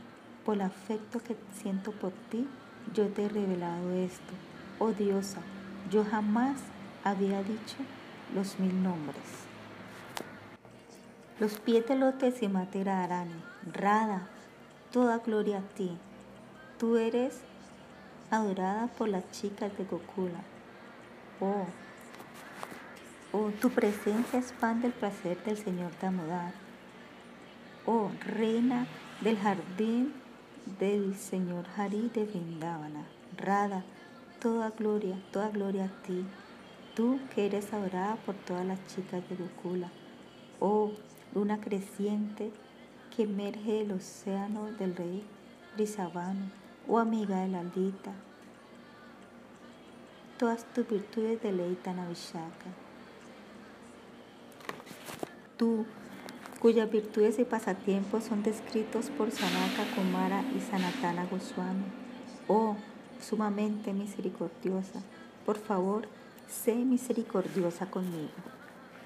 por el afecto que siento por ti, yo te he revelado esto. Oh diosa, yo jamás había dicho los mil nombres. Los pies de lotes y Matera Arani, Rada, toda gloria a ti. Tú eres adorada por las chicas de Gokula. Oh, oh, tu presencia expande el placer del Señor Damodar. Oh, reina del jardín del Señor Hari de Vrindavana. Rada, toda gloria, toda gloria a ti. Tú que eres adorada por todas las chicas de Gokula. Oh, luna creciente que emerge del océano del rey Risabano, oh amiga de la aldita. Todas tus virtudes deleitan a Vishaka. Tú, cuyas virtudes y pasatiempos son descritos por Sanaka Kumara y Sanatana Goswami. Oh, sumamente misericordiosa, por favor, sé misericordiosa conmigo.